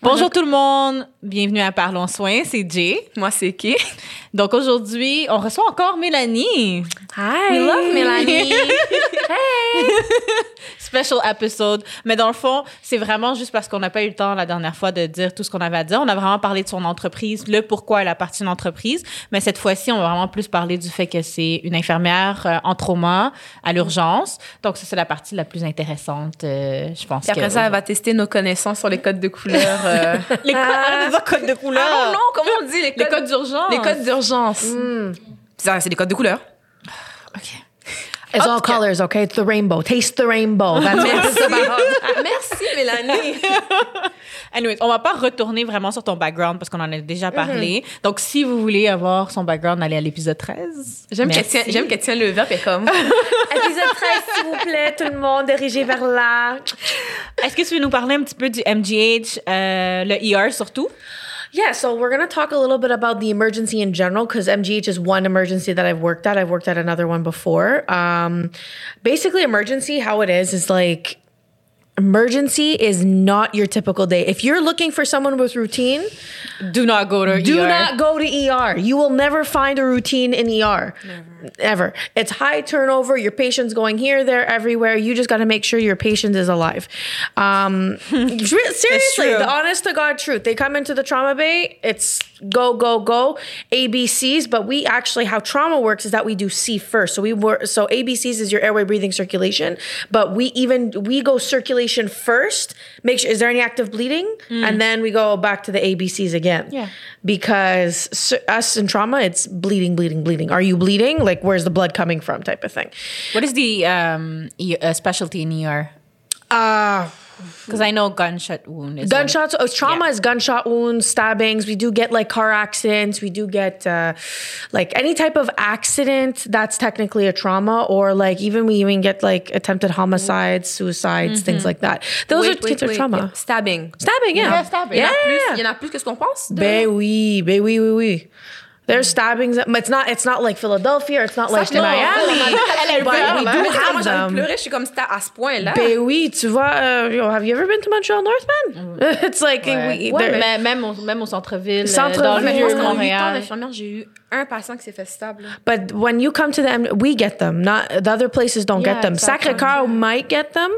Bonjour tout le monde, bienvenue à Parlons Soins, c'est Jay. Moi, c'est qui? Donc aujourd'hui, on reçoit encore Mélanie. Hi! We love Mélanie! hey! Special episode. Mais dans le fond, c'est vraiment juste parce qu'on n'a pas eu le temps la dernière fois de dire tout ce qu'on avait à dire. On a vraiment parlé de son entreprise, le pourquoi elle a parti une entreprise. Mais cette fois-ci, on va vraiment plus parler du fait que c'est une infirmière euh, en trauma à l'urgence. Donc ça, c'est la partie la plus intéressante, euh, je pense. Et après ça, elle va tester nos connaissances sur les codes de couleur. Euh... les codes, codes de couleur. Ah non, comment on dit les codes, les codes d'urgence? Les codes d'urgence. Mm. C'est des codes de couleur. OK. It's all colors, okay? It's the rainbow. Taste the rainbow. That's what it's about. Merci, Mélanie. Anyways, on va pas retourner vraiment sur ton background parce qu'on en a déjà parlé. Donc, si vous voulez avoir son background, allez à l'épisode 13. J'aime qu'elle j'aime tient le verbe et comme. épisode 13, s'il vous plaît, tout le monde, dirigez vers là. Est-ce que tu veux nous parler un petit peu du MGH, euh, le ER surtout? Yeah, so we're going to talk a little bit about the emergency in general because MGH is one emergency that I've worked at. I've worked at another one before. Um, basically, emergency, how it is, is like emergency is not your typical day. If you're looking for someone with routine, do not go to do ER. not go to ER. You will never find a routine in ER. Never. Ever. It's high turnover. Your patient's going here, there, everywhere. You just got to make sure your patient is alive. Um, seriously, the honest to God truth. They come into the trauma bay. It's go, go, go. ABCs, but we actually how trauma works is that we do C first. So we were so ABCs is your airway, breathing, circulation. But we even we go circulation first. Make sure is there any active bleeding, mm. and then we go back to the ABCs again. Yeah, because us in trauma, it's bleeding, bleeding, bleeding. Are you bleeding? Like where's the blood coming from? Type of thing. What is the um, uh, specialty in ER? Uh because I know gunshot wound is gunshots. Oh, trauma yeah. is gunshot wounds, stabbings. We do get like car accidents. We do get uh, like any type of accident that's technically a trauma, or like even we even get like attempted homicides, suicides, mm-hmm. things like that. Those wait, are wait, wait, trauma. Yeah. Stabbing, stabbing, yeah, yeah stabbing. Yeah, il y en a plus que ce qu'on pense. Ben oui, ben oui, oui, oui. There's stabbings. It's not. It's not like Philadelphia. Or it's not like Miami. but we do have them. Pleurer, je suis comme c'était à ce point-là. Ben oui, tu vois. Uh, have you ever been to Montreal North, man? Mm. it's like ouais. we, ouais, mais même au, même au centre-ville. Centre-ville. Dans le vieux Montréal. j'ai eu un patient qui s'est fait stable. But when you come to them, we get them. Not the other places don't yeah, get them. Exactly. Sacré-Cœur might get them,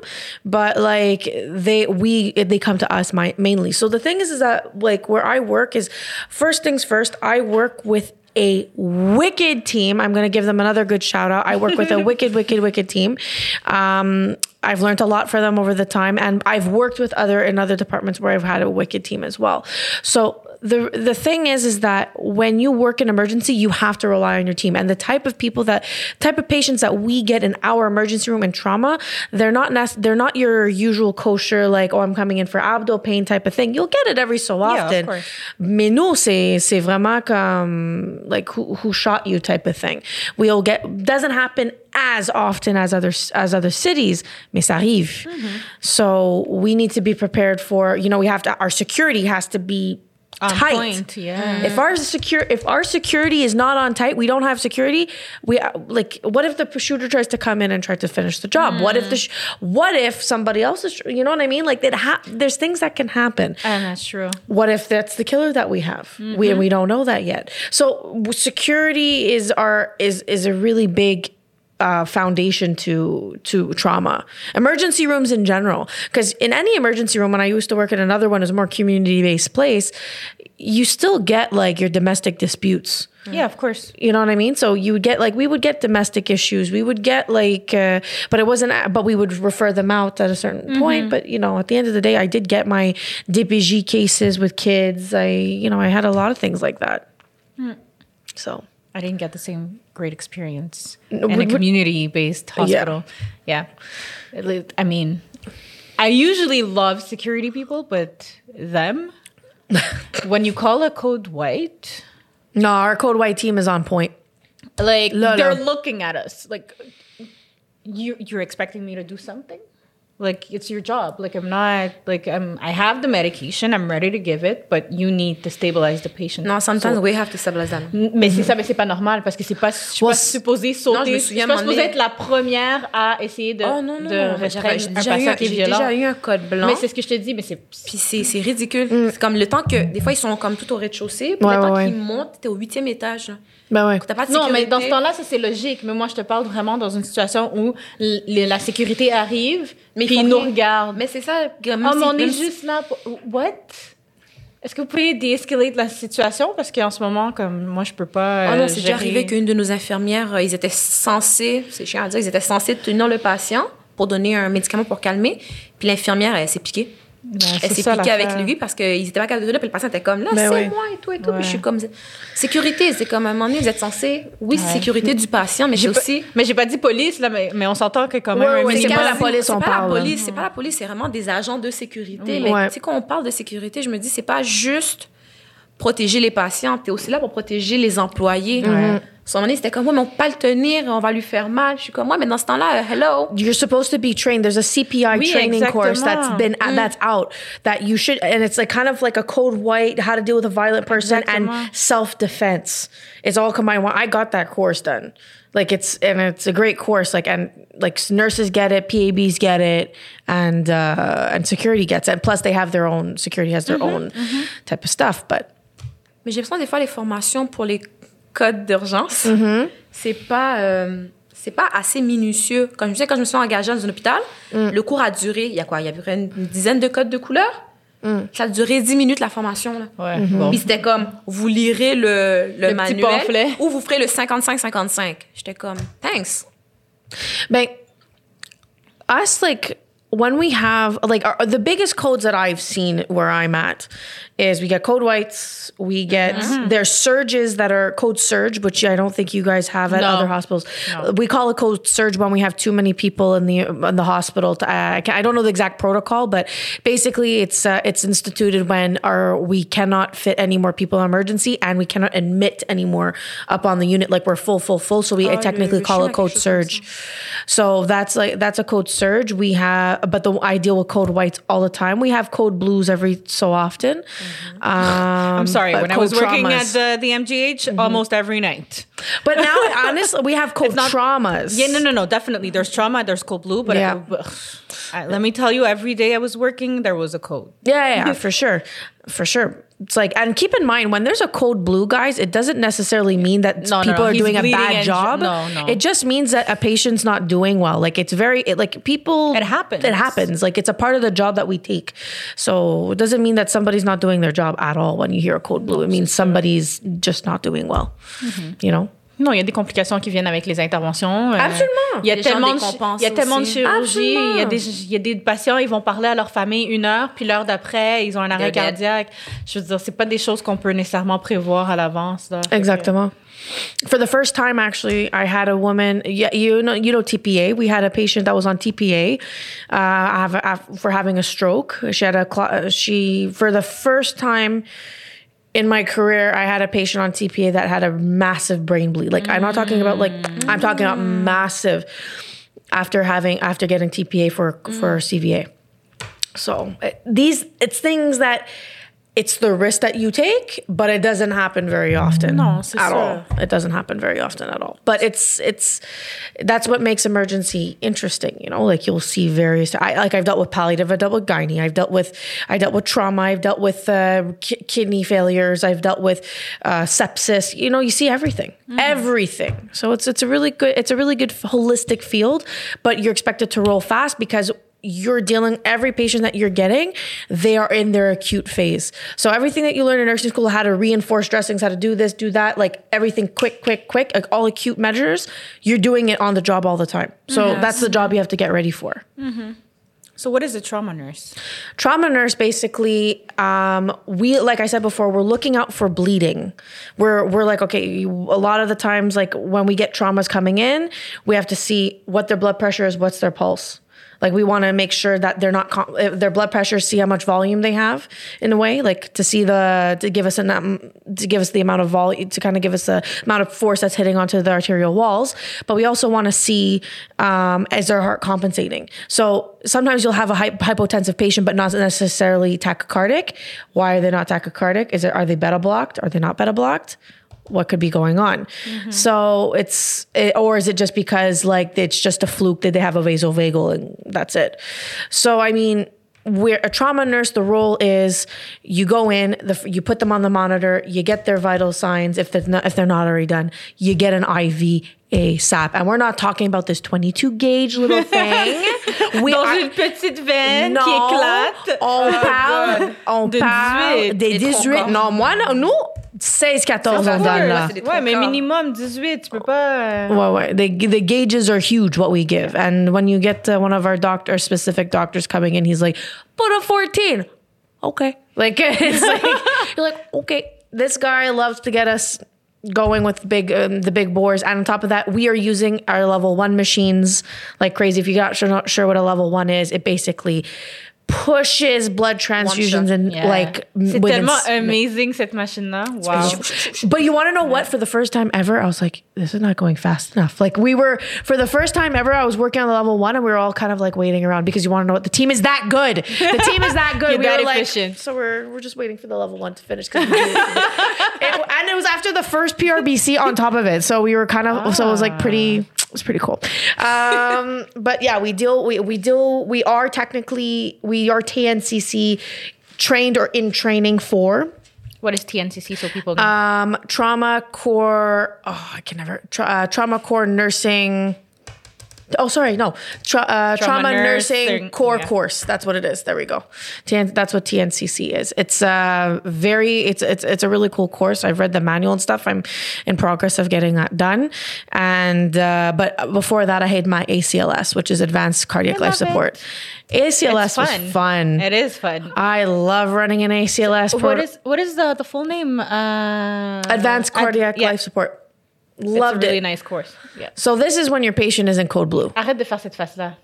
but like they we they come to us mainly. So the thing is, is that like where I work is first things first. I work with a wicked team. I'm going to give them another good shout out. I work with a wicked, wicked, wicked team. Um, I've learned a lot for them over the time, and I've worked with other in other departments where I've had a wicked team as well. So the the thing is is that when you work in emergency you have to rely on your team and the type of people that type of patients that we get in our emergency room and trauma they're not nec- they're not your usual kosher like oh I'm coming in for abdo pain type of thing you'll get it every so often yeah, mais nous c'est c'est vraiment comme like who, who shot you type of thing we'll get doesn't happen as often as other as other cities, mais ça arrive. Mm-hmm. So we need to be prepared for. You know, we have to. Our security has to be on tight. Point, yeah. If our secure, if our security is not on tight, we don't have security. We like, what if the shooter tries to come in and try to finish the job? Mm. What if the, sh- what if somebody else is, you know what I mean? Like that. Ha- there's things that can happen. And that's true. What if that's the killer that we have? Mm-hmm. We we don't know that yet. So security is our is is a really big uh, foundation to to trauma. Emergency rooms in general, because in any emergency room, when I used to work in another one, is a more community based place, you still get like your domestic disputes. Yeah, of course. You know what I mean? So you would get like we would get domestic issues. We would get like, uh, but it wasn't. But we would refer them out at a certain mm-hmm. point. But you know, at the end of the day, I did get my DPJ cases with kids. I you know I had a lot of things like that. Mm. So I didn't get the same great experience in a community based hospital. Yeah. yeah. I mean, I usually love security people, but them, when you call a code white. No, our code white team is on point. Like, they're looking at us. Like, you, you're expecting me to do something? Like it's your job. Like I'm not like I'm. I have the medication. I'm ready to give it, but you need to stabilize the patient. No, sometimes So- we have to stabilize them. mais c'est ça, mais c'est pas normal parce que c'est pas. Je suis Well, pas supposée sauter. non, je me je souviens, suis pas supposée être la première à essayer de, Oh non, non, de non. restreindre J'ai un déjà, eu, patient un- qui est j'ai violent. déjà eu un code blanc. Mais c'est ce que je te dis, mais c'est. Puis c'est c'est ridicule. C'est comme le temps que. Des fois, ils sont comme tout au rez-de-chaussée. Puis Ouais, le temps ouais, qu'ils montent, t'es au huitième étage. Ben ouais. Pas de Non, mais dans ce temps-là, ça c'est logique. Mais moi, je te parle vraiment dans une situation où la sécurité arrive, Mais puis ils nous regardent. Mais c'est ça. Même Oh, si- on est juste là pour... What? Est-ce que vous pouvez de la situation? Parce qu'en ce moment, comme moi, je peux pas. Euh, non, c'est déjà gérer- arrivé qu'une de nos infirmières, euh, ils étaient censés, c'est chiant à dire, ils étaient censés tenir le patient pour donner un médicament pour calmer. Puis l'infirmière, elle s'est piquée. Ben, Elle s'est piquée avec lui parce qu'ils étaient pas capables de donner. Puis le patient était comme là, Ben c'est oui. moi et tout et tout. Ouais. Puis je suis comme sécurité, c'est comme à un moment donné, vous êtes censé, oui, Ouais. sécurité du patient, mais J'ai aussi. Mais j'ai pas dit police, là, mais, mais on s'entend que quand même. Ouais, c'est pas la police, on parle, là. police, c'est pas la police, c'est vraiment des agents de sécurité. Mais tu sais, quand on parle de sécurité, je me dis, c'est pas juste protéger les patients, t'es aussi là pour protéger les employés. Mhm. À ce moment donné, c'était comme, ouais, mais on peut pas le tenir, on va lui faire mal. Je suis comme, ouais, mais dans ce temps-là, euh, hello. You're supposed to be trained. There's a CPI Oui, training course that's exactement. been uh, mm. that's out that you should, and it's like kind of like a code white, how to deal with a violent person Exactement. and self defense. It's all combined. Well, I got that course done. Like it's and it's a great course. Like and like nurses get it, PABs get it, and uh, and security gets it. And plus, they have their own security has their mm-hmm, own mm-hmm. type of stuff. But Mais j'ai l'impression des fois les formations pour les codes d'urgence, c'est pas euh, c'est pas assez minutieux. Comme je disais, quand je me suis engagée dans un hôpital, le cours a duré, il y a quoi, il y a une dizaine de codes de couleurs. Ça a duré 10 minutes la formation là. Ouais, bon. Puis c'était comme, vous lirez le, le, Le petit manuel pamphlet. ou vous ferez le 55-55. J'étais comme, thanks. But us, like when we have like our, the biggest codes that I've seen where I'm at is we get code whites, we get there's surges that are code surge, which I don't think you guys have at No. other hospitals. We call it code surge when we have too many people in the in the hospital. To, uh, I, I don't know the exact protocol, but basically it's uh, it's instituted when our we cannot fit any more people in emergency and we cannot admit any more up on the unit. Like we're full, full, full. So we le- technically le call it a code quelque chose comme surge. So that's like that's a code surge. We have, but the I deal with code whites all the time. We have code blues every so often. Um, I'm sorry. When I was working traumas. at the, the MGH, almost every night. But now honestly, we have code not- traumas. Yeah, no, no, no. Definitely, there's trauma. There's code blue, but Yeah. ugh, I- let me tell you, every day I was working, there was a code. Yeah, yeah, yeah, for sure. For sure. It's like, and keep in mind when there's a code blue, guys, it doesn't necessarily mean that No, no, people no, are he's doing a bad job. no, no. It just means that a patient's not doing well. Like it's very, it, like people. It happens. It happens. Like it's a part of the job that we take. So it doesn't mean that somebody's not doing their job at all when you hear a code blue. It means somebody's just not doing well. Mm-hmm. You know? Non, il y a des complications qui viennent avec les interventions. Euh, Absolument. Il y a Les tellement de, il y a tellement de aussi. chirurgie. Il y, a des, il y a des patients, ils vont parler à leur famille une heure, puis l'heure d'après, ils ont un arrêt They're dead. cardiaque. Je veux dire, c'est pas des choses qu'on peut nécessairement prévoir à l'avance. Exactement. For the first time, actually, I had a woman. Yeah, you know, you know TPA. We had a patient that was on TPA, uh, for having a stroke. She had a cl- she for the first time in my career, I had a patient on TPA that had a massive brain bleed. Like I'm not talking about like I'm talking about massive after having after getting TPA for for CVA. So uh, these it's things that it's the risk that you take, but it doesn't happen very often. C'est at all. It doesn't happen very often at all. But it's it's that's what makes emergency interesting. You know, like you'll see various. I like I've dealt with palliative. I've dealt with gynae. I've dealt with I dealt with trauma. I've dealt with uh, ki- kidney failures. I've dealt with uh, sepsis. You know, you see everything, everything. So it's it's a really good it's a really good holistic field. But you're expected to roll fast because you're dealing every patient that you're getting they are in their acute phase. So everything that you learn in nursing school how to reinforce dressings how to do this do that like everything quick quick quick like all acute measures you're doing it on the job all the time. So that's the job you have to get ready for. So what is a trauma nurse? trauma nurse basically um, we like i said before we're looking out for bleeding. We're we're like okay you, a lot of the times like when we get traumas coming in we have to see what their blood pressure is what's their pulse Like we want to make sure that they're not their blood pressure, see how much volume they have in a way, like to see the to give us an um, to give us the amount of volume to kind of give us the amount of force that's hitting onto the arterial walls. But we also want to see um, is their heart compensating. So sometimes you'll have a hy- hypotensive patient, but not necessarily tachycardic. Why are they not tachycardic? Is it are they beta blocked? Are they not beta blocked? What could be going on. Mm-hmm. So it's, it, or is it just because like it's just a fluke that they have a vasovagal and that's it? So, I mean, we're a trauma nurse. The role is you go in, the, you put them on the monitor, you get their vital signs. If they're not, if they're not already done, you get an IV ASAP. And we're not talking about this 22 gauge little thing. We Dans are- une petite veine qui éclate. on parle, on De parle 18. des Et trop 18. Non, moi, non, nous, 16, 14, on Ça, donne là. Ouais, mais trois minimum 18, tu peux pas. euh, Well, well, the the gauges are huge. What we give, and when you get to one of our doctor specific doctors coming in, he's like, "Put a 14." Okay, like it's like you're like, okay, this guy loves to get us going with big um, the big bores, and on top of that, we are using our level one machines like crazy. If you're not sure, not sure what a level one is, it basically pushes blood transfusions and Yeah. like C'est tellement amazing cette machine-là. Wow. but you want to know what? For the first time ever, I was like, this is not going fast enough. Like we were for the first time ever, I was working on the level one, and we were all kind of like waiting around because you want to know what the team is that good. The team is that good. We that were like, so we're we're just waiting for the level one to finish. 'cause it. And it was after the first PRBC on top of it, so we were kind of so it was like pretty. It was pretty cool. Um, but yeah, we deal we we deal we are technically we are TNCC trained or in training for What is TNCC so people know? um, trauma core. Oh, I can never. Tra- uh, trauma core nursing. Oh, sorry, no. Tra- uh, trauma, Trauma nursing, nursing, core yeah. course. That's what it is. There we go. TN- that's what TNCC is. It's uh, very. It's it's it's a really cool course. I've read the manual and stuff. I'm in progress of getting that done. And uh, but before that, I had my ACLS, which is Advanced Cardiac Life love it. Support. ACLS It's was fun. fun. It is fun. I love running an ACLS. What pro- is what is the the full name? Uh, Advanced ad- Cardiac yeah. Life Support. It's a really it. nice course. Yeah. So this is when your patient is in code blue. Arrête de faire cette face-là.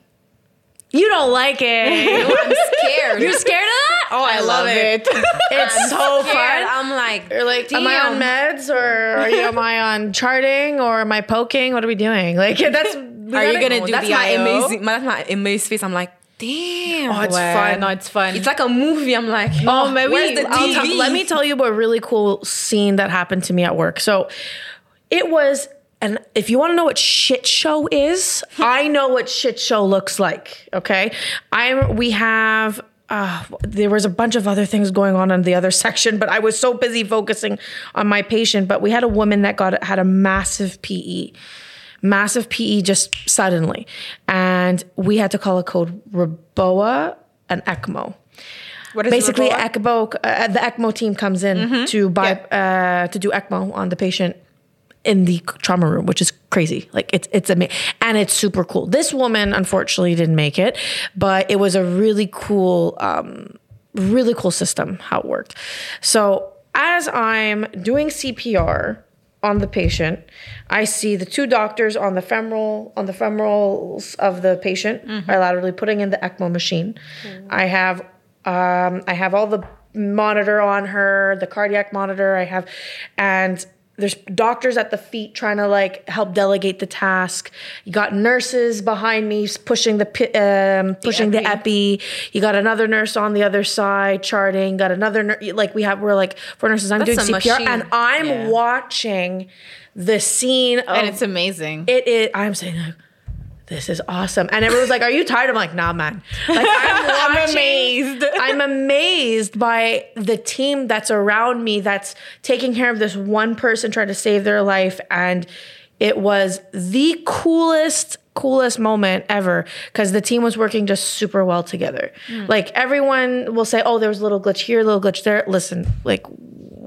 You don't like it. I'm scared. You're scared of that? Oh, I, love it. It's so Scared. fun. I'm like, You're like, am I on meds or are you, am I on charting or am I poking? What are we doing? Like that's. Are you gonna do that's the my IO? amazing. That's my amazed face. I'm like, damn. Oh, it's Ouais, fun. No, it's fun. It's like a movie. I'm like, Oh, oh mais where's oui. the TV? tell- let me tell you about a really cool scene that happened to me at work. So it was, and if you want to know what shit show is, I know what shit show looks like. Okay, I we have. Uh, there was a bunch of other things going on in the other section, but I was so busy focusing on my patient. But we had a woman that got had a massive PE, massive PE just suddenly, and we had to call a code Reboa and ECMO what is basically? ECMO, uh, the ECMO team comes in to buy uh, to do ECMO on the patient in the trauma room, which is crazy. Like it's it's amazing and it's super cool. This woman unfortunately didn't make it, but it was a really cool, um, really cool system how it worked. So as I'm doing CPR on the patient, I see the two doctors on the femoral on the femorals of the patient bilaterally putting in the ECMO machine. I have um, I have all the monitor on her, the cardiac monitor. I have, and there's doctors at the feet trying to like help delegate the task. You got nurses behind me pushing the pi- um, pushing the epi. You got another nurse on the other side charting. Got another nurse. Like we have, we're like four nurses. I'm That's doing CPR, machine. and I'm Yeah. watching the scene of and it's amazing. it is. I'm saying like, this is awesome, and everyone's like, "Are you tired?" I'm like, "Nah, man." Like I'm, watching, amazed. I'm amazed by the team that's around me that's taking care of this one person trying to save their life, and it was the coolest coolest moment ever because the team was working just super well together. Mm. Like everyone will say oh there was a little glitch here a little glitch there. Listen like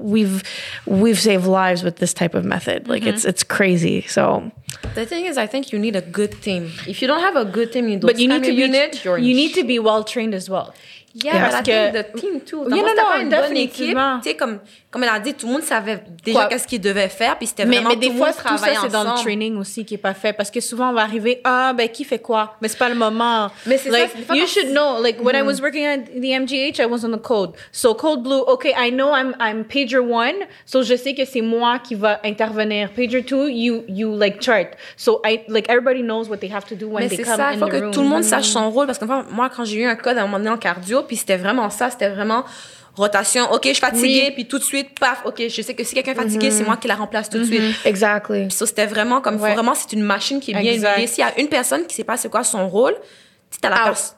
we've we've saved lives with this type of method. Like mm-hmm. it's it's crazy. So The thing is, I think you need a good team. If you don't have a good team, you don't but you need to be unit. You need to be well trained as well. Yeah, Parce que- the team too. Oui, non, non, une bonne équipe. Tu sais, comme, comme elle a dit, tout le monde savait déjà qu'est-ce qu'il devait faire, puis c'était Mais, vraiment mais des tout le fois, tout ça, c'est dans le training aussi qui est pas fait. Parce que souvent, on va arriver, ah, ben, qui fait quoi? Mais c'est pas le moment. Mais c'est ça, like, c'est des fois you quand- should know. Like, when I was working at the MGH, I was on the code. So, code blue, okay, I know I'm, I'm pager one. So, je sais que c'est moi qui va intervenir. Pager two, you, you, like, chart. So, I, like, everybody knows what they have to do when Mais they c'est come ça, in il faut the que room. tout le monde sache son rôle. Parce que moi, quand j'ai eu un code à un moment donné en cardio, puis c'était vraiment ça, c'était vraiment rotation. OK, je suis fatiguée, Oui. puis tout de suite, paf, OK, je sais que si quelqu'un est fatigué, c'est moi qui la remplace tout de suite. Exactly. Puis ça, c'était vraiment comme, Ouais. vraiment, c'est une machine qui est bien huilée. S'il y a une personne qui sait pas c'est quoi son rôle, tu t'as la Out. personne.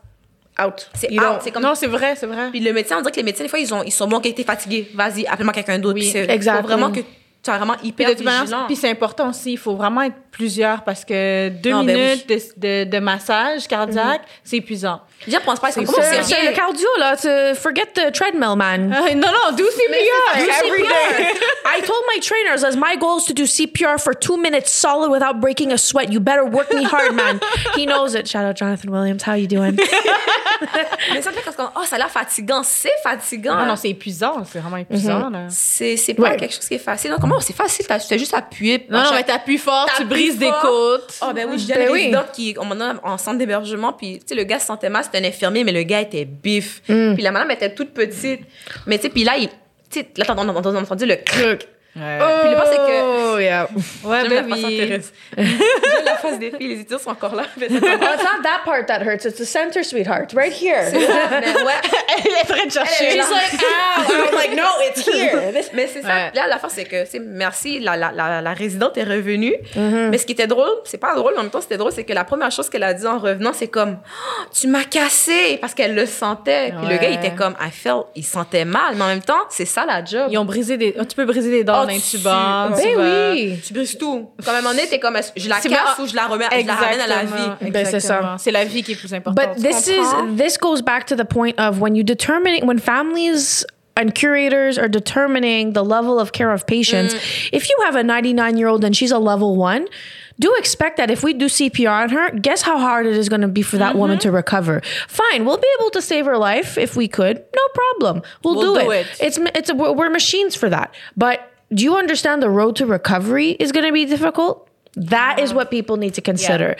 Out. C'est out. C'est comme Non, c'est vrai, c'est vrai. Puis le médecin, on dirait que les médecins, des fois, ils, ont, ils sont bons quand t'es fatigué. Vas-y, appelle-moi quelqu'un d'autre. Oui, exactly. faut vraiment que tu sois vraiment Puis hyper de vigilant. puis c'est important aussi, il faut vraiment être plusieurs parce que deux Non, ben minutes de, de, de massage cardiaque, c'est épuisant. Déjà, pense pas, c'est C'est comme comment ça. c'est the cardio, là, to forget the treadmill, man. Ah, non, non, do CPR Do every CPR. day. I told my trainers, as my goal is to do CPR for two minutes solid without breaking a sweat. You better work me hard, man. He knows it. Shout out Jonathan Williams. How you doing? Mais ça fait comme, oh, ça a l'air fatigant. C'est fatigant. Non, non, c'est épuisant, c'est vraiment épuisant. là. C'est c'est pas Ouais. quelque chose qui est facile. Non, comment c'est facile? t'as- Tu fais juste appuyer. Non, non, Chaque- mais t'appuies fort, tu brises des fort. côtes. Oh, ben oui, à Ben une oui. qui, on m'en a en centre d'hébergement, puis, tu sais, le gars se sentait mal, c'était un infirmier, mais le gars était bif. Mm. Puis la madame était toute petite. Mais, tu sais, puis là, il, tu sais, là, t'as on a entendu le truc. Ouais, Puis le pire, c'est que- Oh, yeah. ouais ben la oui. J'aime la face des filles, les étudiants sont encore là. Mais Oh, it's not that part that hurts. It's the center, sweetheart. Right here. mais ouais. Elle est prête de chercher. Elle est là. She's like, ow. I'm like, no, it's here. Mais c'est ça. Ouais. Là, l'affaire, c'est que, c'est merci, la, la, la, la résidente est revenue. Mm-hmm. Mais ce qui était drôle, c'est pas drôle, mais en même temps, c'était drôle, c'est que la première chose qu'elle a dit en revenant, c'est comme, Oh, tu m'as cassé, parce qu'elle le sentait. Puis le gars, il était comme, I felt, il sentait mal. Mais en même temps, c'est ça la job. Ils ont brisé des. Tu peux briser des dents Oh, en tu- intubant. Ben vas- oui. Tu brises tout. Comme à un moment donné, t'es comme, je la casse ou je la, remets, je la ramène à la vie. Ben, c'est ça. C'est la vie qui est plus importante. But this is this goes back to the point of when you determining when families and curators are determining the level of care of patients. Mm. If you have a 99 year old and she's a level one, do expect that if we do CPR on her, guess how hard it is going to be for that mm-hmm. woman to recover. Fine, we'll be able to save her life if we could, no problem. We'll, We'll do, do it. it. It's it's a, we're machines for that. But do you understand the road to recovery is going to be difficult? That is what people need to consider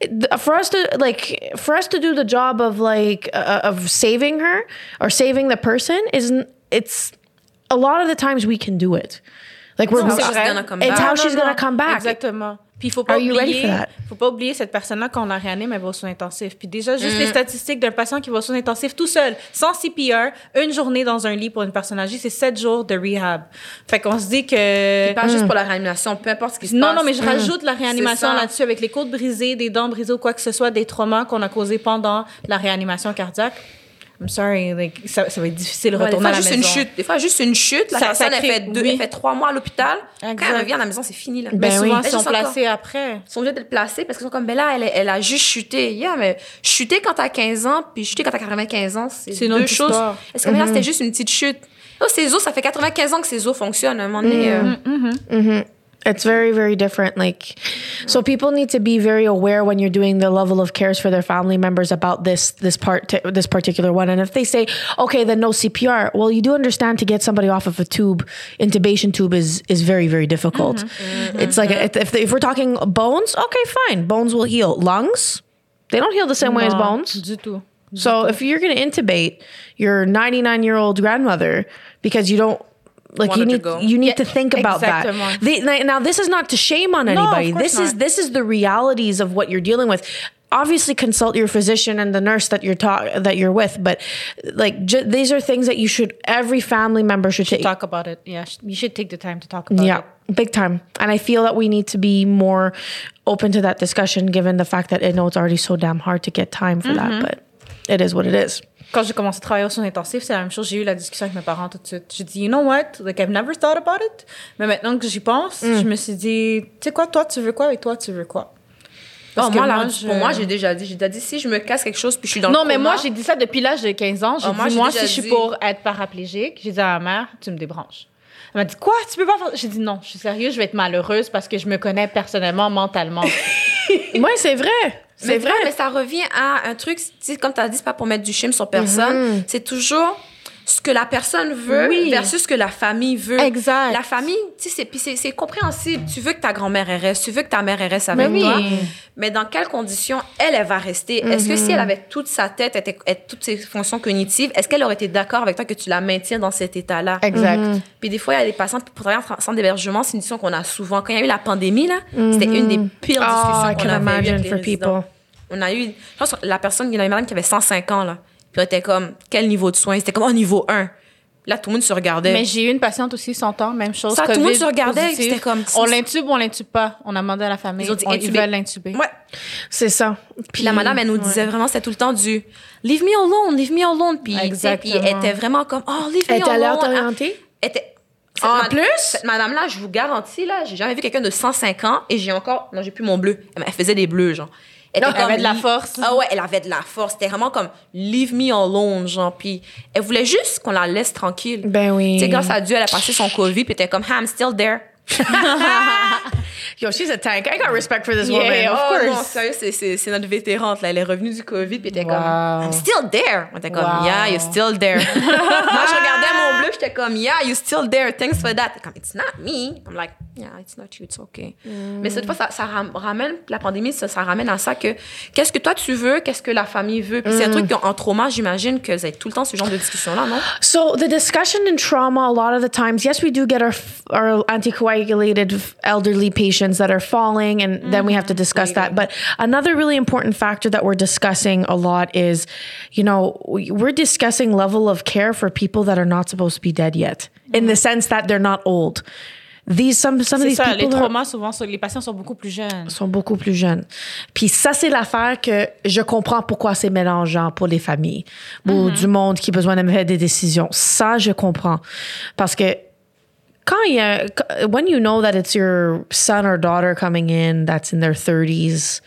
th- for us to like for us to do the job of like uh, of saving her or saving the person isn't it's a lot of the times we can do it like we're Non, c'est vrai. gonna come It's how she's gonna come back Exactement. Puis il faut pas Are oublier, faut pas oublier cette personne-là quand on la réanime, elle va aux soins intensifs. Puis déjà, juste Mm. les statistiques d'un patient qui va aux soins intensifs tout seul, sans CPR, une journée dans un lit pour une personne âgée, c'est sept jours de rehab. Fait qu'on se dit que... Pas juste pour la réanimation, peu importe ce qui se Non, passe. non, mais je rajoute la réanimation là-dessus avec les côtes brisées, des dents brisées ou quoi que ce soit, des traumas qu'on a causés pendant la réanimation cardiaque. I'm sorry, like, ça, ça va être difficile de Ouais, des retourner fois, à la juste maison. une chute. Des fois, juste une chute. La Ça- personne, ça elle, fait deux, oui. elle fait trois mois à l'hôpital. Quand elle revient à la maison, c'est fini. Là. Ben oui. souvent, Elles ils sont placés après. Ils sont obligés d'être placés parce qu'ils sont comme, ben là, elle, elle a juste chuté. Yeah, mais chuter quand t'as 15 ans, puis chuter quand t'as 95 ans, c'est deux autre choses. Est-ce que là, c'était juste une petite chute? Oh, ces os, ça fait 95 ans que ces os fonctionnent. À un moment donné, euh, it's very very different like so people need to be very aware when you're doing the level of cares for their family members about this this part this particular one. And if they say okay then no cpr well you do understand to get somebody off of a tube intubation tube is is very very difficult. It's like if, if, if we're talking bones okay fine. Bones will heal. Lungs they don't heal the same way as bones. So if you're going to intubate your 99 year old grandmother because you don't like you need you need Yeah, to think about that. exactement. They, like, now this is not to shame on anybody. course this is this is the realities of what you're dealing with. Obviously, consult your physician and the nurse that you're ta- that you're with. But like ju- these are things that you should every family member should take. Talk about it. Yeah, you should take the time to talk about it. Yeah, it. big time. And I feel that we need to be more open to that discussion, given the fact that I know it's already so damn hard to get time for Mm-hmm. that. But it is what it is. Quand j'ai commencé à travailler aux soins intensifs, c'est la même chose. J'ai eu la discussion avec mes parents tout de suite. J'ai dit, you know what? Like, I've never thought about it. Mais maintenant que j'y pense, Mm. je me suis dit, tu sais quoi, toi, tu veux quoi? Et toi, tu veux quoi? Parce oh, que moi, là, je- pour moi, j'ai déjà dit, j'ai déjà dit, si je me casse quelque chose puis je suis dans Non, le mais coma, moi, j'ai dit ça depuis l'âge de 15 ans. J'ai Oh, dit, moi, moi, si je suis pour être paraplégique, j'ai dit à ma mère, tu me débranches. Elle m'a dit, quoi? Tu peux pas faire. J'ai dit, non, je suis sérieuse, je vais être malheureuse parce que je me connais personnellement, mentalement. Ouais, c'est vrai. C'est vrai. mais ça revient à un truc, comme tu as dit, c'est pas pour mettre du shame sur personne. Mhm. C'est toujours ce que la personne veut Oui. versus ce que la famille veut. Exact. La famille, tu sais, c'est- compréhensible. Tu veux que ta grand-mère elle reste, tu veux que ta mère elle reste avec Mais oui. toi. Mais dans quelles conditions elle, elle va rester? Est-ce que si elle avait toute sa tête, était, était- toutes ses fonctions cognitives, est-ce qu'elle aurait été d'accord avec toi que tu la maintiens dans cet état-là? Exact. Puis des fois, il y a des patients pour travailler en centre d'hébergement, c'est une discussion qu'on a souvent. Quand il y a eu la pandémie, là, c'était une des pires Oh, discussions I qu'on avait avec les for résidents. On a eu, je pense la personne, il y en avait une madame qui avait 105 ans, là. Puis elle était comme, quel niveau de soins? C'était comme, oh, niveau 1. Là, tout le monde se regardait. Mais j'ai eu une patiente aussi, 100 ans, même chose. Ça, tout le monde se regardait, c'était comme- On l'intube ou on l'intube pas? On a demandé à la famille. Ils ont dit on- veulent l'intuber. Ouais. C'est ça. Puis la madame, elle nous disait vraiment, c'était tout le temps du leave me alone, leave me alone. Puis, puis Exactement. elle était vraiment comme, oh, leave Elle me était alone. alerte orientée? Elle était. cette En plus? Cette madame-là, je vous garantis, là, j'ai jamais vu quelqu'un de 105 ans et j'ai encore. Non, j'ai plus mon bleu. Elle faisait des bleus, genre. Elle était avait de la force. Ah ouais, elle avait de la force. C'était vraiment comme leave me alone, genre. Puis elle voulait juste qu'on la laisse tranquille. Ben oui. Tu sais, grâce à Dieu, elle a passé son COVID, puis elle était comme, ah, I'm still there. Yo, she's a tank. I got respect for this Yeah, woman. of oh course. non, sérieux, c'est- c'est notre vétérante, là. Elle est revenue du COVID, puis elle était Wow. comme, I'm still there. On était comme, Wow. yeah, you're still there. Moi, je regardais mon bleu, j'étais comme, yeah, you're still there. Thanks for that. Comme, it's not me. I'm like, yeah, it's not you, it's okay. Mais cette fois, ça, ça ram- ramène, la pandémie, ça, ça ramène à ça que, qu'est-ce que toi tu veux, qu'est-ce que la famille veut? Puis c'est un truc qu'en trauma, j'imagine que vous avez tout le temps ce genre de discussion-là, non? So the discussion in trauma, a lot of the times, yes, we do get our our anticoagulated elderly patients that are falling, and then we have to mm-hmm. discuss that. But another really important factor that we're discussing a lot is, you know, we- we're discussing level of care for people that are not supposed to be dead yet, in the mm-hmm. sense that they're not old. These some some of these ça, les people are- traumas, souvent, sont- les patients sont beaucoup plus jeunes. sont beaucoup plus jeunes. Puis ça, c'est l'affaire que je comprends pourquoi c'est mélangeant pour les familles ou mm-hmm. du monde qui a besoin de faire des décisions. Ça, je comprends. Parce que quand il y a, when you know that it's your son or daughter coming in that's in their 30s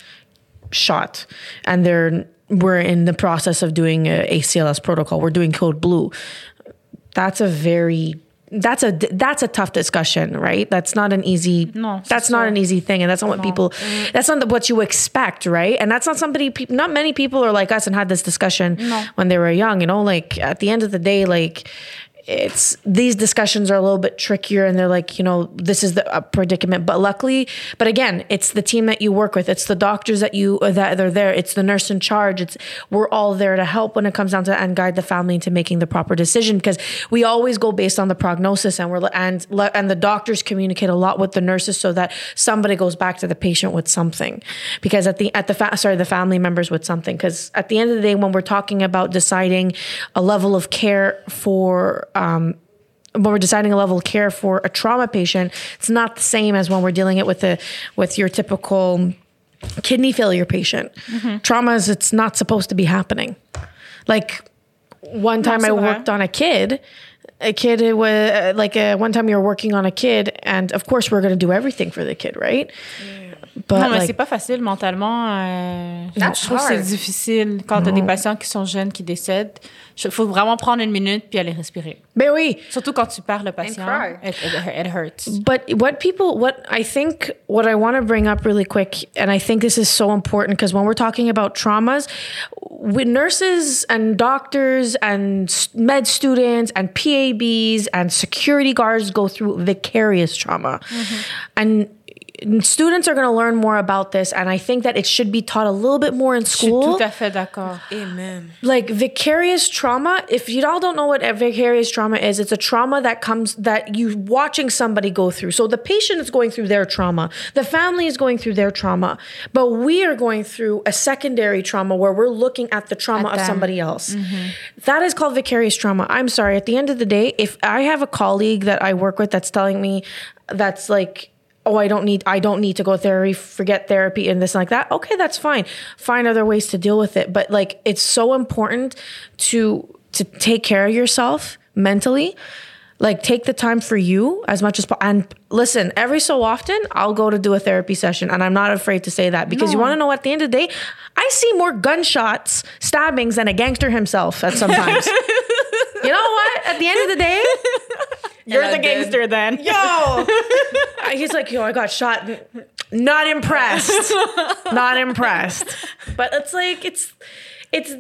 shot and they're, we're in the process of doing a ACLS protocol, we're doing code blue. That's a very that's a that's a tough discussion, right? That's not an easy. No, that's not an easy thing, and that's not what people. That's not what you expect, right? And that's not somebody. Not many people are like us and had this discussion when they were young. You know, like at the end of the day, like it's these discussions are a little bit trickier, and they're like, you know, this is the a predicament. But luckily, but again, it's the team that you work with. It's the doctors that you uh, that are there. It's the nurse in charge. It's we're all there to help when it comes down to and guide the family into making the proper decision because we always go based on the prognosis and we're and and the doctors communicate a lot with the nurses so that somebody goes back to the patient with something because at the at the fa- sorry the family members with something because at the end of the day when we're talking about deciding a level of care for um, when we're deciding a level of care for a trauma patient, it's not the same as when we're dealing it with a with your typical kidney failure patient. Trauma is it's not supposed to be happening. Like one time I worked on a kid. A kid it was like uh one time you were working on a kid, and of course we're going to do everything for the kid, right? But Non, mais like, c'est pas facile mentalement. euh, je trouve que c'est difficile quand t'as des patients qui sont jeunes, qui décèdent. Il faut vraiment prendre une minute puis aller respirer. ben oui. Surtout quand tu perds le patient. It, it, it hurts. But what people, what I think, what I want to bring up really quick, and I think this is so important because when we're talking about traumas, with nurses and doctors and s- med students and PABs and security guards go through vicarious trauma. And students are going to learn more about this. And I think that it should be taught a little bit more in Je suis school. tout à fait d'accord. Amen. like vicarious trauma if you all don't know what a vicarious trauma is it's a trauma that comes that you watching somebody go through. So the patient is going through their trauma. The family is going through their trauma. But we are going through a secondary trauma where we're looking at the trauma At of somebody else. Mm-hmm. That is called vicarious trauma. I'm sorry at the end of the day if i have a colleague that i work with that's telling me that's like oh i don't need i don't need to go therapy forget therapy and this and like that. Okay that's fine. Find other ways to deal with it. But like it's so important to to take care of yourself mentally. Like take the time for you as much as po- and listen every so often i'll go to do a therapy session and i'm not afraid to say that because you want to know at the end of the day i see more gunshots stabbings than a gangster himself at sometimes you know what? At the end of the day You're the gangster then. yo he's like yo i got shot not impressed not impressed but it's like it's it's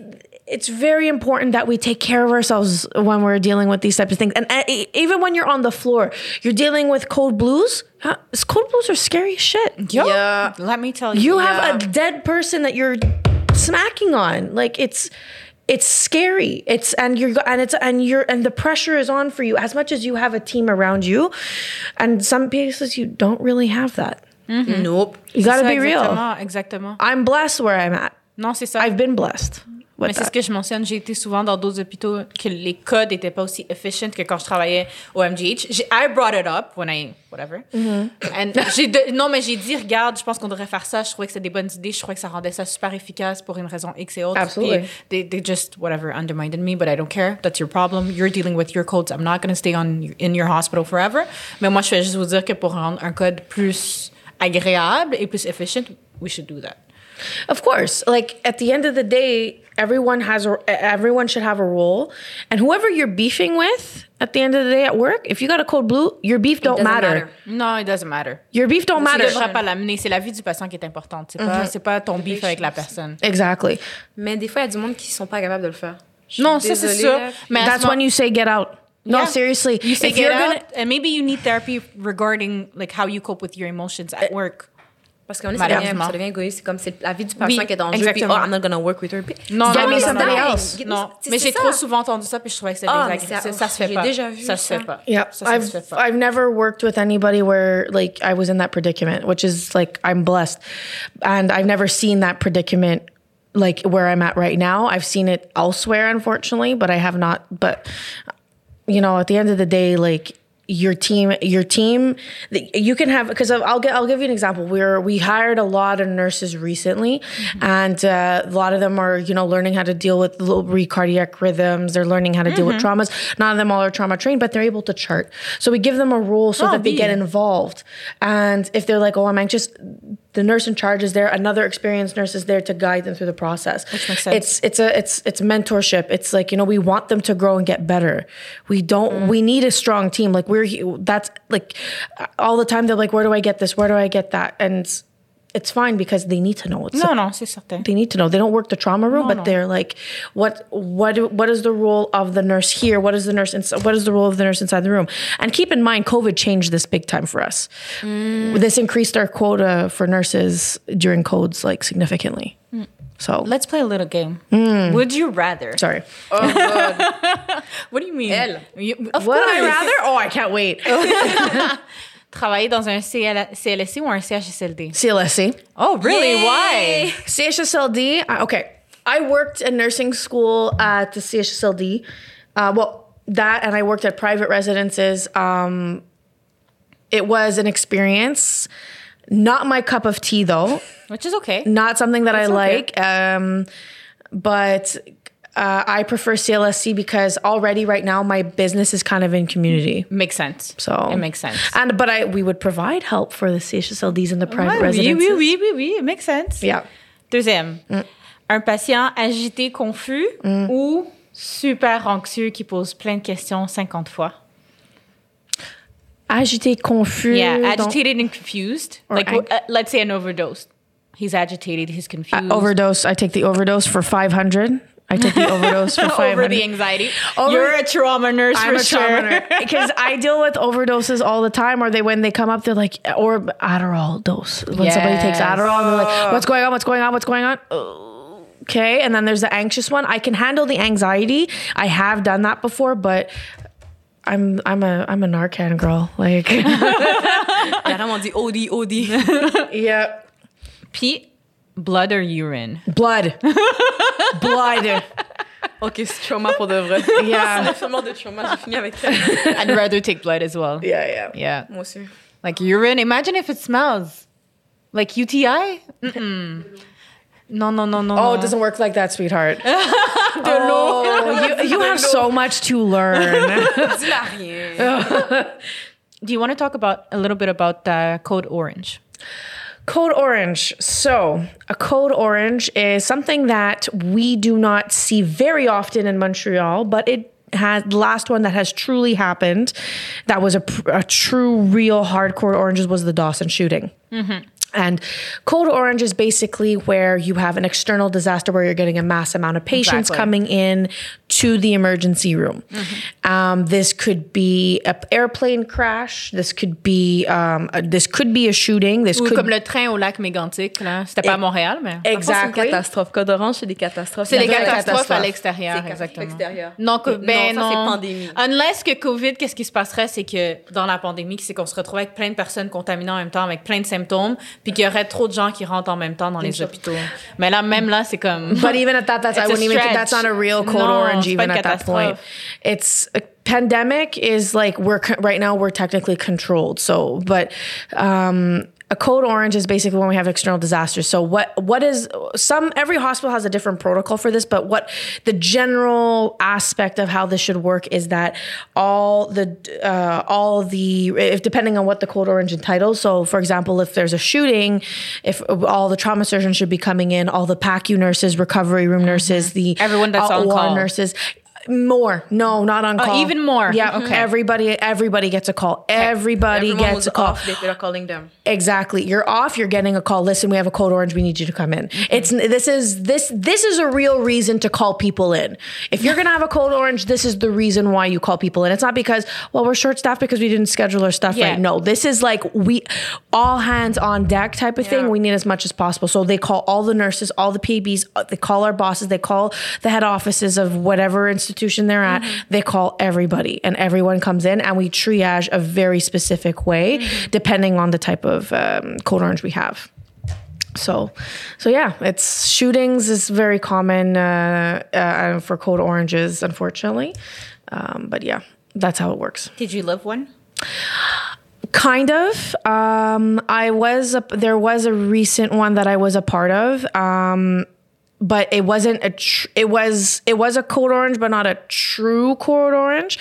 it's very important that we take care of ourselves when we're dealing with these types of things. And even when you're on the floor, you're dealing with code blues. Huh? Code blues are scary shit. Yo, Yeah. let me tell you. You Yeah. have a dead person that you're smacking on. Like it's it's scary. It's and you're and it's and you're and the pressure is on for you as much as you have a team around you. And some places you don't really have that. Mm-hmm. Nope. You got to be real. Exactement, exactement. I'm blessed where I'm at. Non, c'est ça. I've been blessed. Mais c'est ce que je mentionne. J'ai été souvent dans d'autres hôpitaux que les codes n'étaient pas aussi efficient que quand je travaillais au MGH. J'ai- I brought it up when I, whatever. Mm-hmm. De- non, mais j'ai dit, regarde, je pense qu'on devrait faire ça. Je trouvais que c'était des bonnes idées. Je trouvais que ça rendait ça super efficace pour une raison X et autre. Absolutely. Puis They, they just, whatever, undermined me, but I don't care. That's your problem. You're dealing with your codes. I'm not going to stay on, in your hospital forever. Mais moi, je vais juste vous dire que pour rendre un code plus agréable et plus efficient, we should do that. Of course, like at the end of the day, everyone has a everyone should have a role, and whoever you're beefing with at the end of the day at work, if you got a code blue, your beef don't matter. matter. No, it doesn't matter. Your beef don't Tu matter. devrais pas l'amener. C'est la vie du patient qui est importante. C'est pas, mhm. c'est pas ton beef avec la personne. Exactly. Mais des fois, il y a du monde qui sont pas capables de le faire. Je suis Non, ça c'est sûr. Mais That's when you say get out. No, Yeah. seriously. You say if get you're out, gonna and maybe you need therapy regarding like how you cope with your emotions at work. Parce qu'on est, ça devient, Malheureusement. ça devient égoïste. C'est comme c'est la vie du patient Oui, qui est en jeu. Puis, oh, I'm not gonna work with her. Puis, Non, Get non, me non, somebody non. else. Get me- Non, mais j'ai trop souvent entendu ça puis je trouvais que c'était Ah, mais désagréable. Ça, ça se fait j'ai déjà vu ça se fait pas. Yeah, Ça, ça I've se fait pas. I've never worked with anybody where like I was in that predicament, which is like I'm blessed, and I've never seen that predicament like where I'm at right now. I've seen it elsewhere, unfortunately, but I have not. But you know, at the end of the day, like your team, your team, you can have because I'll get I'll give you an example. We're we hired a lot of nurses recently, and uh, a lot of them are you know learning how to deal with low cardiac rhythms. They're learning how to deal with traumas. None of them all are trauma trained, but they're able to chart. So we give them a role so Oh, that they get involved. And if they're like, oh, I'm anxious, the nurse in charge is there. Another experienced nurse is there to guide them through the process. Which makes sense. It's it's a it's it's mentorship. It's like you know we want them to grow and get better. We don't. Mm. We need a strong team. Like we're that's like all the time. They're like, where do I get this? Where do I get that? And it's fine because they need to know. It's Non, non, c'est certain. they need to know. They don't work the trauma room, but no. they're like, what, what, what is the role of the nurse here? What is the nurse? Ins- what is the role of the nurse inside the room? And keep in mind, COVID changed this big time for us. This increased our quota for nurses during codes like significantly. So Let's play a little game. Hmm. Would you rather? sorry. What do you mean? Elle. You- Would I rather? Oh, I can't wait. Travailler dans un CL CLSC ou un CHSLD? CLSC. Oh, really? Yay! Why? CHSLD. uh, Okay, I worked in nursing school at the CHSLD. Uh, well, that and I worked at private residences. Um, it was an experience. Not my cup of tea, though. Which is okay. Not something that I okay. like. Um, but uh, I prefer CLSC because already right now my business is kind of in community. Makes sense. So it makes sense. And but I we would provide help for the CHSLDs and the private Ouais, oui, residences. oui, oui, oui, oui, it makes sense. Yeah. Deuxième, un patient agité, confus ou super anxieux qui pose plein de questions 50 fois. Agité, confus. Yeah, agitated and confused. Like, ang- uh, let's say an overdose. He's agitated, he's confused. overdose. I take the overdose for 500. I took the overdose for 500. Over the anxiety. Over- You're a trauma nurse I'm for a sure. trauma nurse. because I deal with overdoses all the time. Or they when they come up, they're like, or Adderall dose. When somebody takes Adderall, they're like, "What's going on? What's going on? What's going on?" Okay, and then there's the anxious one. I can handle the anxiety. I have done that before, but I'm I'm a I'm a Narcan girl. Like, Il y a vraiment dit OD, OD. yeah, Puis, blood or urine? blood, blood. ok, c'est trauma pour de vrai. Yeah, C'est vraiment de trauma. J'ai fini avec ça. I'd rather take blood as well. yeah, yeah. Yeah. Moi aussi. Like urine, imagine if it smells. Like UTI? Mm-mm. No, no, no, no. Oh, no. it doesn't work like that, sweetheart. oh, you, you have so much to learn. Do you want to talk about a little bit about uh, Code Orange? Code Orange. So, a Code Orange is something that we do not see very often in Montreal, but it has the last one that has truly happened. That was a, a true, real hardcore oranges was the Dawson shooting. Mm-hmm. And code orange is basically where you have an external disaster where you're getting a mass amount of patients Exactly. coming in to the emergency room. Um, this could be an airplane crash. This could be um, a- this could be a shooting. This Ou could comme le train au lac Mégantic, là. C'était pas à Montréal, mais. C'est une catastrophe. Code orange, c'est des catastrophes. C'est des a- catastrophes à catastrophe. l'extérieur, C'est exactement. extérieur. Non, que, Non, ben ça, non. c'est pandémie. Unless que COVID, qu'est-ce qui se passerait, c'est que dans la pandémie, c'est qu'on se retrouve avec plein de personnes contaminées en même temps, avec plein de symptômes, puis qu'il y aurait trop de gens qui rentrent en même temps dans les hôpitaux. Mais là, même là, c'est comme. But even at that, that's I wouldn't even. That's not a real code orange even at that point. It's a pandemic is like we're right now we're technically controlled. So, but um, a code orange is basically when we have external disasters. So what what is some every hospital has a different protocol for this, but what the general aspect of how this should work is that all the uh, all the if depending on what the code orange entitles. So for example, if there's a shooting, if all the trauma surgeons should be coming in, all the PACU nurses, recovery room nurses, the Mm-hmm. Everyone that's uh, on call. nurses. More, no, not on call. even more? Yeah, Okay. everybody, everybody gets a call. Everybody Everyone gets a call. off, they- They're calling them. Exactly. You're off. You're getting a call. Listen, we have a code orange. We need you to come in. It's this is this this is a real reason to call people in. If you're gonna have a code orange, this is the reason why you call people in. It's not because well we're short staffed because we didn't schedule our stuff Yeah. right. No, this is like we all hands on deck type of Yeah. thing. We need as much as possible. So they call all the nurses, all the PBs. uh, They call our bosses. They call the head offices of whatever institution they're at. They call everybody, and everyone comes in, and we triage a very specific way depending on the type of um, code orange we have. So, so yeah, it's shootings is very common uh, uh, for code oranges, unfortunately. Um, but yeah, that's how it works. Did you live one? Kind of. Um, I was a, there was a recent one that I was a part of, um, but it wasn't a. Tr- it was it was a code orange, but not a true code orange.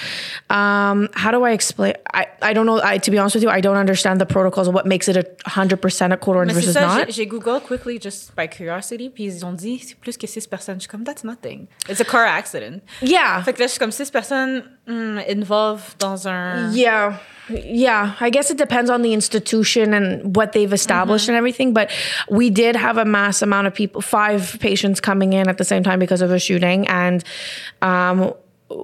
Um, how do I explain? I, I don't know. I to be honest with you, I don't understand the protocols of what makes it a hundred percent a code orange versus ça, not. j'ai- j'ai Google quickly just by curiosity, puis ils ont dit c'est plus que six personnes. Je suis comme that's nothing. It's a car accident. Yeah. Fait que là, je suis comme six personnes hmm, involved dans un. Yeah. Yeah, I guess it depends on the institution and what they've established and everything. But we did have a mass amount of people, five patients coming in at the same time because of a shooting. And um,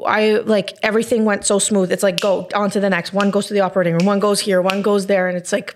I like everything went so smooth. It's like, go on to the next. One goes to the operating room, one goes here, one goes there. And it's like,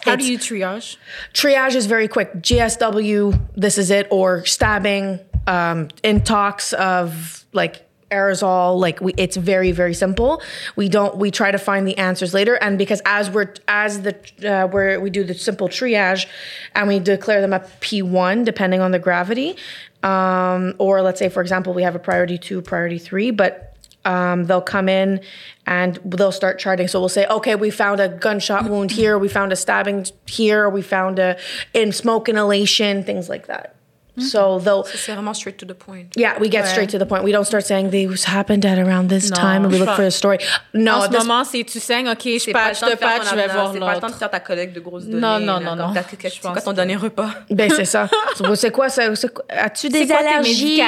How it's- do you triage? triage is very quick. GSW, this is it, or stabbing, um, intox of like aerosol. Like we, it's very very simple. We don't we try to find the answers later, and because as we're as the uh, where we do the simple triage, and we declare them a P one depending on the gravity, um, or let's say for example we have a priority two, priority three, but um, they'll come in and they'll start charting. So we'll say, okay, we found a gunshot wound here, we found a stabbing here, we found a in smoke inhalation, things like that. Mm-hmm. So they'll C'est vraiment straight to the point. yeah, we get straight to the point. We don't start saying this happened at around this time and we look je for a story. No, en at ce this- moment, c'est tu saignes, ok, je C'est pas le patch, temps je de faire patch, ton je vais abna- voir C'est pas le temps de faire ta collecte de grosses données. Non, non, non, non. t'as- qu'est-ce- Je C'est quoi ton dernier repas? ben c'est ça. So, c'est quoi ça? C'est quoi- As-tu des C'est quoi tes allergies?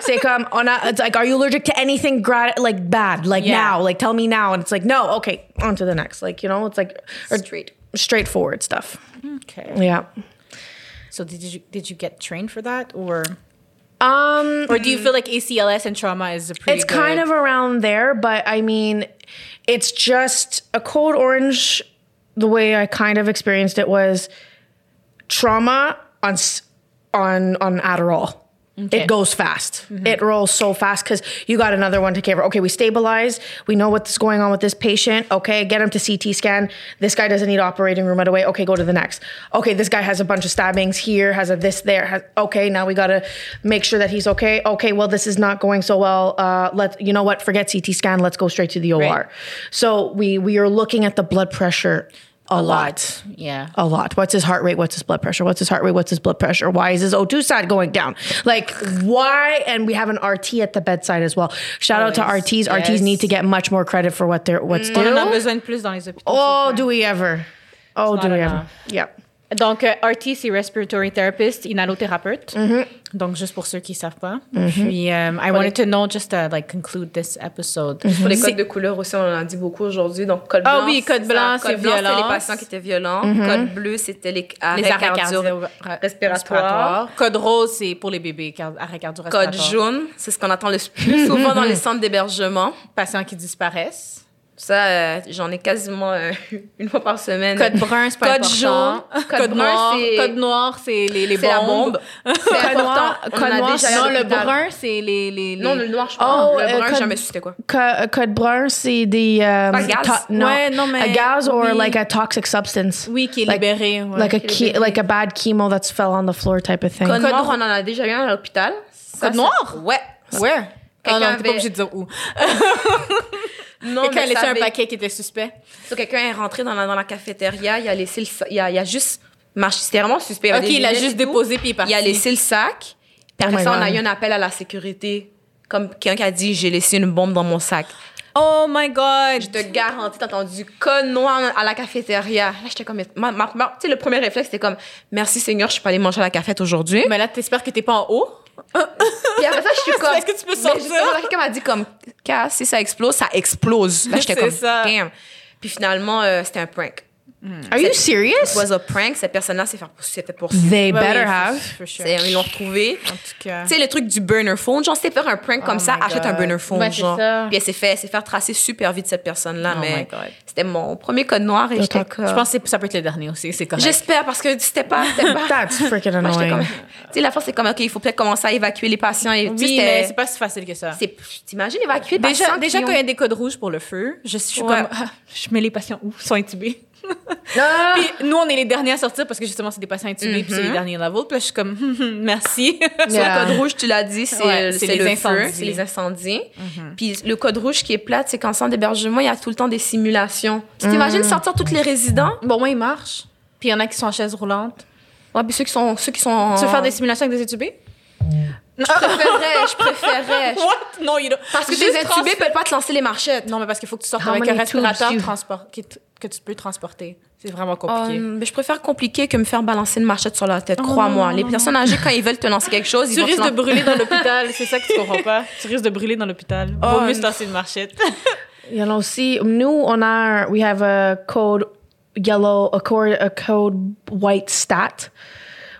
C'est comme on a, it's like, are you allergic to anything gra- like bad? Like Yeah. now, like tell me now. And it's like, no, okay, on to the next. Like, you know, it's like or Straight. straightforward stuff. Mm-hmm. okay. Yeah. So did you did you get trained for that, or Um, or do you feel like ACLS and trauma is a pretty? it's kind of around there, but I mean, it's just a code orange. The way I kind of experienced it was trauma on on on Adderall. Okay. It goes fast. It rolls so fast because you got another one to cover. Okay, we stabilize. We know what's going on with this patient. Okay, get him to CT scan. This guy doesn't need operating room right away. Okay, go to the next. Okay, this guy has a bunch of stabbings here, has a this there. Has, okay, now we got to make sure that he's okay. Okay, well, this is not going so well. Uh, let you know what? Forget CT scan. Let's go straight to the OR. Right. So we we are looking at the blood pressure a, lot. Yeah. A lot. What's his heart rate? What's his blood pressure? What's his heart rate? What's his blood pressure? Why is his O2 sat going down? Like, why? And we have an RT at the bedside as well. Shout out to Always. RTs. RTs need to get much more credit for what they're what's On a besoin plus dans les hôpitaux. Oh, do we ever? Oh, do not we ever? enough. Yep. Donc, euh, RT, c'est Respiratory Therapist, inhalothérapeute. Mm-hmm. Donc, juste pour ceux qui ne savent pas. Puis, um, I wanted to know, just to like, conclude this episode. Pour les codes de couleur aussi, on en a dit beaucoup aujourd'hui. Donc, code Ah blanc. oui, code blanc, c'est c'était les patients qui étaient violents. Mm-hmm. Code bleu, c'était les arrêts, les arrêts cardio- cardio-respiratoires. Code rose, c'est pour les bébés, car- arrêt cardio-respiratoire. Code jaune, c'est ce qu'on attend le plus souvent dans les centres d'hébergement. Patients qui disparaissent. Ça, euh, j'en ai quasiment euh, une fois par semaine. Code brun, c'est pas Code important. jaune. Code, Code brun, noir. c'est- Code noir, c'est les, les c'est la bombes. bombe. C'est important. noir- On code a noir, déjà Non, le brun, c'est les, les, les- Non, le noir, je Oh, pense. le euh, brun, code- jamais su c'était quoi. Co- code brun, c'est des um, Pas gaz? to- no, Ouais, non, mais- a gas or oui. like a toxic substance. Oui, qui est Like- libéré. ouais. Like a Qui est ke- like a bad chemo that's fell on the floor type of thing. Code Code noir, on en a déjà eu un à l'hôpital. Ça, Code noir? Ouais. Where? Ah non, t'es pas obligé de dire où. Non, Quelqu'un a laissé ça un avait- paquet qui était suspect. So, quelqu'un est rentré dans la, dans la cafétéria, il a laissé le sac, il a, il a juste marché, c'était vraiment suspect. avait Ok, il a juste déposé puis il est parti. Il a laissé le sac. Puis après Oh my ça, on a God. eu un appel à la sécurité. Comme quelqu'un qui a dit, j'ai laissé une bombe dans mon sac. Oh my god! Je te garantis, t'as entendu noir à la cafétéria. Là, j'étais comme, ma, ma- ma- tu sais, le premier réflexe, c'était comme, merci Seigneur, je suis pas allée manger à la cafette aujourd'hui. Mais là, t'espères que t'es pas en haut? Puis après ça, je suis comme. Est-ce que tu peux Mais sortir? justement, là, Quelqu'un m'a dit comme, si ça explose, ça explose. Là, j'étais comme, ça. damn. Puis finalement, euh, c'était un prank. Are you It serious? was a prank. Cette personne-là s'est fait poursuivre. They oui, better for- have. for sure. C'est- Ils l'ont retrouvé. En tout cas. Tu sais, le truc du burner phone, genre, c'était faire un prank comme Oh ça, my achète un God. burner phone, Ouais, c'est genre. ça. Puis elle s'est fait, elle s'est fait tracer super vite, cette personne-là, Oh my mais God. c'était mon premier code noir et j'étais comme... Je pense que c'est- ça peut être le dernier aussi, c'est correct. J'espère, parce que c'était pas... Pas... That's freaking comme... annoying. Tu sais, la fois, c'est comme, OK, il faut peut-être commencer à évacuer les patients. Et, Oui, mais c'est pas si facile que ça. c'est- T'imagines évacuer des Déjà, patients déjà quand il y a des codes rouges pour le feu, je suis Ouais. comme, ah, je mets les patients où? Ils sont intubés. Ah! Puis nous, on est les derniers à sortir parce que justement, c'est des patients intubés, puis c'est les derniers levels. Puis là, je suis comme, hum, hum, merci. Sur le code rouge, tu l'as dit, c'est Ouais, les le incendies. feu, c'est les incendies. Puis le code rouge qui est plate, c'est qu'en centre d'hébergement, il y a tout le temps des simulations. Tu t'imagines sortir tous les résidents? bon, moi, il marche. Puis il y en a qui sont en chaise roulante. Ouais, puis ceux qui sont, ceux qui sont. Tu veux faire des simulations avec des intubés? Je préférerais, je préférerais. What? Non, you don't. Parce que tes intubés transférer- peuvent pas te lancer les marchettes. Non, mais parce qu'il faut que tu sortes How avec un respirateur transport, qui que tu peux transporter. C'est vraiment compliqué. Um, mais je préfère compliqué que me faire balancer une marchette sur la tête, crois-moi. Les personnes âgées, quand ils veulent te lancer quelque chose, ils tu vont te risques de brûler dans l'hôpital, c'est ça que tu comprends pas. Tu risques de brûler dans l'hôpital. Vaut Oh, mieux se lancer une marchette. You know, see, nous, on our, we have a code yellow, a code, a code white stat,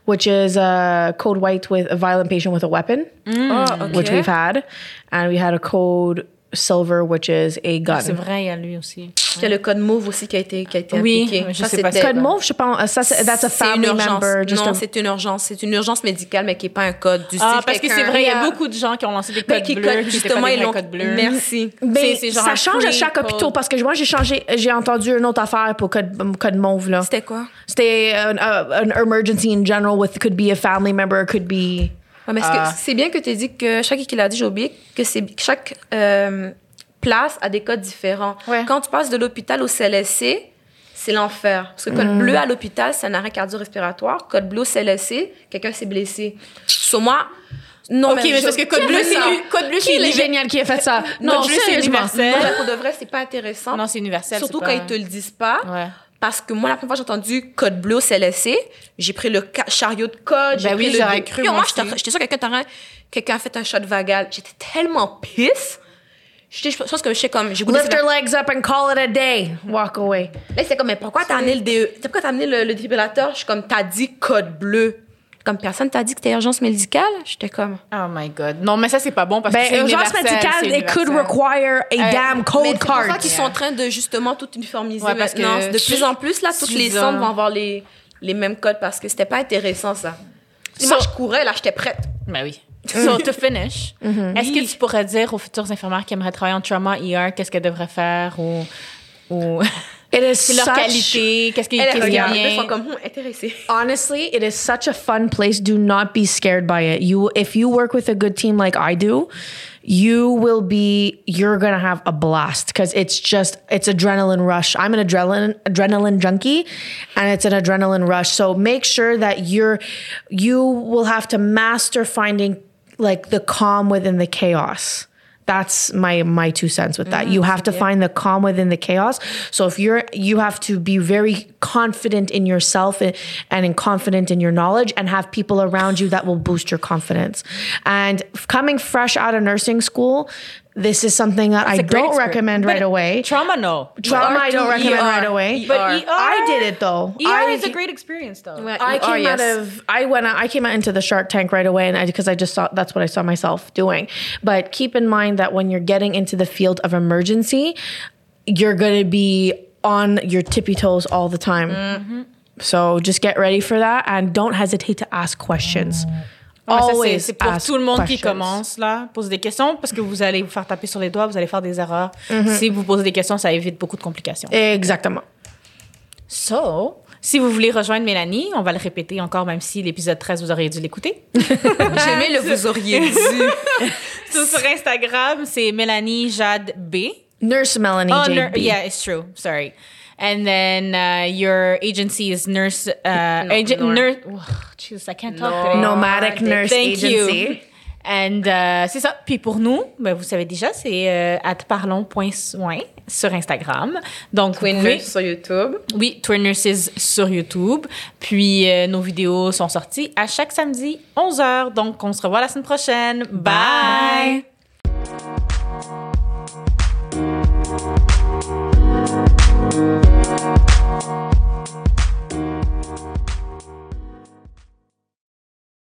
which is a code white with a violent patient with a weapon, Ah, ok. which we've had. And we had a code silver, which is a gun. C'est vrai, il y a lui aussi. Il y a le code move aussi qui a été, qui a été Oui, appliqué. je Ça, sais pas c'était- Code mauve, je pense, ça, c'est- that's a C'est une family urgence. member. Just non, a- c'est une urgence. C'est une urgence médicale, mais qui n'est pas un code du Ah, parce que c'est vrai, il y a beaucoup de gens qui ont lancé des Mais codes qui bleus, code, qui justement, pas des ils l'ont. codes bleus. Merci. C'est- genre ça change à chaque code. hôpital parce que moi j'ai changé, j'ai entendu une autre affaire pour code, code mauve là. C'était quoi? C'était un, un emergency in general with could be a family member, could be. Ouais, mais Ah. c'est bien que tu aies dit que chaque qu'il a dit, j'ai oublié, que c'est chaque euh, place a des codes différents. Ouais. Quand tu passes de l'hôpital au CLSC, c'est l'enfer. Parce que Mm. code bleu à l'hôpital, c'est un arrêt cardio-respiratoire. Code bleu au CLSC, quelqu'un s'est blessé. Sur moi, non, Ok, mais parce que code bleu, c'est code bleu, c'est est le universel. génial qui a fait ça? Non, bleu, c'est universel. Non, pour de vrai, c'est pas intéressant. Non, c'est universel. Surtout quand ils te le disent pas. Ouais. Parce que moi, la première fois que j'ai entendu code bleu au CLSC, j'ai pris le chariot de code. j'ai Ben oui, j'aurais cru, Yo, moi j'étais sûre que quelqu'un quelqu'un a fait un shot vagal. J'étais tellement pisse. Je pense que je sais comme. J'ai Lift her legs up and call it a day. Walk away. Là, c'est comme, mais pourquoi t'as amené le DE? Pourquoi t'as amené le, le défibrillateur? Je suis comme, t'as dit code bleu. Comme personne t'a dit que c'était urgence médicale? J'étais comme. Oh my God. Non, mais ça, c'est pas bon parce que Ben, c'est urgence médicale, it could require a Euh, damn mais code c'est pour card. ça qu'ils sont en train de justement tout uniformiser Ouais, parce que. De plus en plus, là, toutes les centres vont avoir les, les mêmes codes parce que c'était pas intéressant, ça. So- moi, je courais, là, j'étais prête. Ben oui. So, to finish, est-ce que tu pourrais dire aux futures infirmières qui aimeraient travailler en trauma ER qu'est-ce qu'elles devraient faire ou, ou It is c'est leur such- qualité, qu'est-ce qui, Elle, qu'est-ce elle qui est regarde, elles bien? sont comme, hum. Honestly, it is such a fun place. Do not be scared by it. You, if you work with a good team like I do, you will be. You're gonna have a blast because it's just it's adrenaline rush. I'm an adrenaline adrenaline junkie, and it's an adrenaline rush. So make sure that you're you will have to master finding like the calm within the chaos. That's my my two cents with that. you mm-hmm. have to find the calm within the chaos. So if you're you have to be very confident in yourself and, and confident in your knowledge and have people around you that will boost your confidence. And coming fresh out of nursing school, this is something that I a great don't experience. recommend But right away. Trauma, no. Trauma, I don't recommend ER. right away. But ER. I did it though. ER I is a great experience, though. I ER, came out yes. of I went I came out into the Shark Tank right away, and I because I just saw that's what I saw myself doing. But keep in mind that when you're getting into the field of emergency, you're gonna be on your tippy toes all the time. Mm-hmm. So just get ready for that, and don't hesitate to ask questions. Ouais, ça, c'est- Always c'est pour ask tout le monde qui commence, là, poser des questions parce que vous allez vous faire taper sur les doigts, vous allez faire des erreurs. Mm-hmm. Si vous posez des questions, ça évite beaucoup de complications. Exactement. So, si vous voulez rejoindre Mélanie, on va le répéter encore, même si l'épisode 13, vous auriez dû l'écouter. J'ai aimé le vous auriez dû. So, sur Instagram, c'est Mélanie Jade B. Nurse Melanie Oh, JB. nur- yeah, it's true. Sorry. And then uh, your agency is Nurse. Uh, agent, Nor- nurse. Oh, Jesus, I can't talk today. Nomadic Nurse Thank Agency. you. And uh, c'est ça. Puis pour nous, ben, vous savez déjà, c'est euh, at parlons.soin sur Instagram. Donc, Twin pouvez- Nurse sur YouTube. Oui, Twin Nurses sur YouTube. Puis euh, nos vidéos sont sorties à chaque samedi, 11h. Donc, on se revoit la semaine prochaine. Bye.